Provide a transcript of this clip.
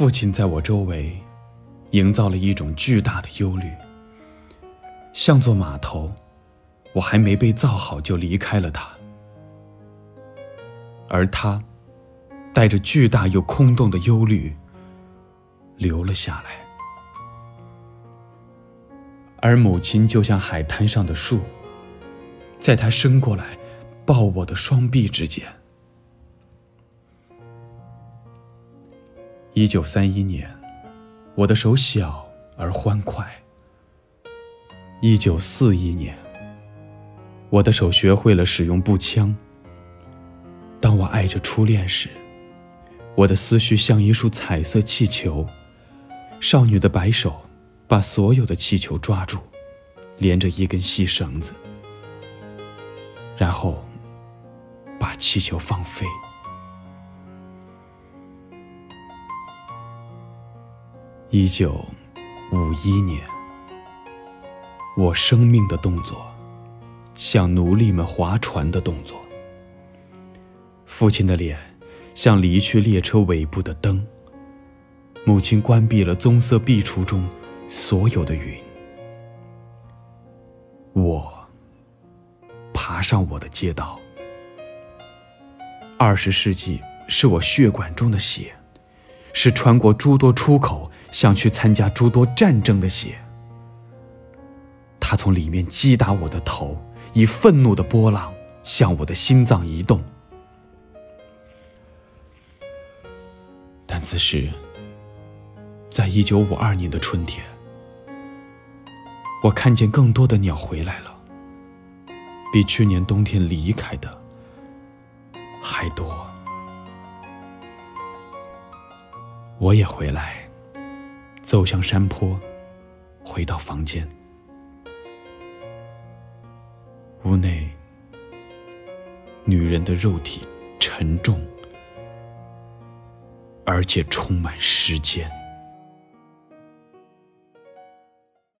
父亲在我周围营造了一种巨大的忧虑，像座码头，我还没被造好就离开了他，而他带着巨大又空洞的忧虑留了下来，而母亲就像海滩上的树，在他伸过来抱我的双臂之间。一九三一年，我的手小而欢快。一九四一年，我的手学会了使用步枪。当我爱着初恋时，我的思绪像一束彩色气球，少女的白手把所有的气球抓住，连着一根细绳子，然后把气球放飞。一九五一年，我生命的动作，像奴隶们划船的动作。父亲的脸像离去列车尾部的灯。母亲关闭了棕色壁橱中所有的云。我爬上我的街道。二十世纪是我血管中的血，是穿过诸多出口。想去参加诸多战争的血，他从里面击打我的头，以愤怒的波浪向我的心脏移动。但此时，在一九五二年的春天，我看见更多的鸟回来了，比去年冬天离开的还多。我也回来。走向山坡，回到房间。屋内，女人的肉体沉重，而且充满时间。